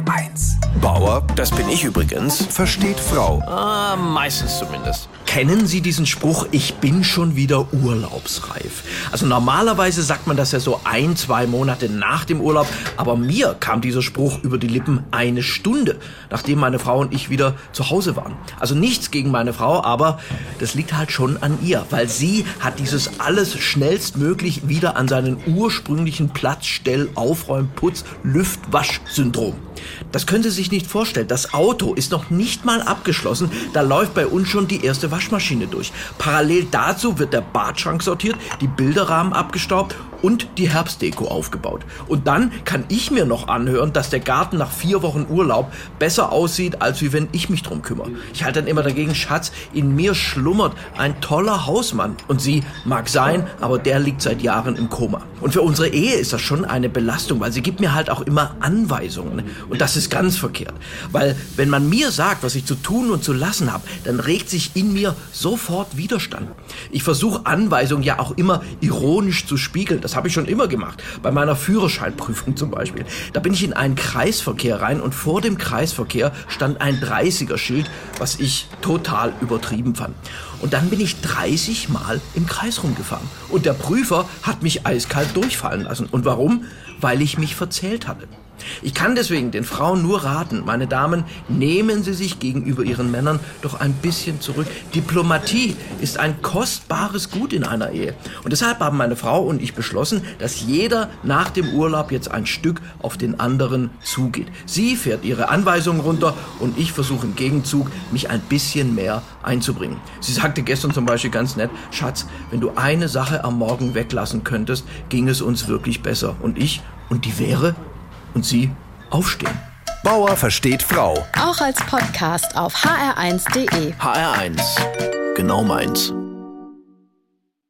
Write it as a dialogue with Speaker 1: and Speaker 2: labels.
Speaker 1: HR1.
Speaker 2: Bauer, das bin ich übrigens, versteht Frau.
Speaker 3: Ah, meistens zumindest.
Speaker 1: Kennen Sie diesen Spruch, ich bin schon wieder urlaubsreif? Also normalerweise sagt man das ja so ein, zwei Monate nach dem Urlaub, aber mir kam dieser Spruch über die Lippen eine Stunde, nachdem meine Frau und ich wieder zu Hause waren. Also nichts gegen meine Frau, aber das liegt halt schon an ihr, weil sie hat dieses alles schnellstmöglich wieder an seinen ursprünglichen Platz, Stell, Aufräum, Putz, Lüft, Wasch Syndrom. Das können Sie sich nicht vorstellen. Das Auto ist noch nicht mal abgeschlossen. Da läuft bei uns schon die erste Waschmaschine durch. Parallel dazu wird der Badschrank sortiert, die Bilderrahmen abgestaubt und die Herbstdeko aufgebaut. Und dann kann ich mir noch anhören, dass der Garten nach vier Wochen Urlaub besser aussieht, als wie wenn ich mich drum kümmere. Ich halte dann immer dagegen, Schatz, in mir schlummert ein toller Hausmann. Und sie mag sein, aber der liegt seit Jahren im Koma. Und für unsere Ehe ist das schon eine Belastung, weil sie gibt mir halt auch immer Anweisungen. Und das ist ganz verkehrt. Weil wenn man mir sagt, was ich zu tun und zu lassen habe, dann regt sich in mir sofort Widerstand. Ich versuche Anweisungen ja auch immer ironisch zu spiegeln. Das habe ich schon immer gemacht. Bei meiner Führerscheinprüfung zum Beispiel. Da bin ich in einen Kreisverkehr rein und vor dem Kreisverkehr stand ein 30er-Schild, was ich total übertrieben fand. Und dann bin ich 30 Mal im Kreis rumgefahren. Und der Prüfer hat mich eiskalt durchfallen lassen. Und warum? Weil ich mich verzählt hatte. Ich kann deswegen den Frauen nur raten, meine Damen, nehmen Sie sich gegenüber Ihren Männern doch ein bisschen zurück. Diplomatie ist ein kostbares Gut in einer Ehe. Und deshalb haben meine Frau und ich beschlossen, dass jeder nach dem Urlaub jetzt ein Stück auf den anderen zugeht. Sie fährt ihre Anweisungen runter und ich versuche im Gegenzug, mich ein bisschen mehr einzubringen. Sie sagte gestern zum Beispiel ganz nett, Schatz, wenn du eine Sache am Morgen weglassen könntest, ging es uns wirklich besser. Und ich, und die wäre, und Sie aufstehen.
Speaker 2: Bauer versteht Frau.
Speaker 4: Auch als Podcast auf hr1.de.
Speaker 3: HR1. Genau meins.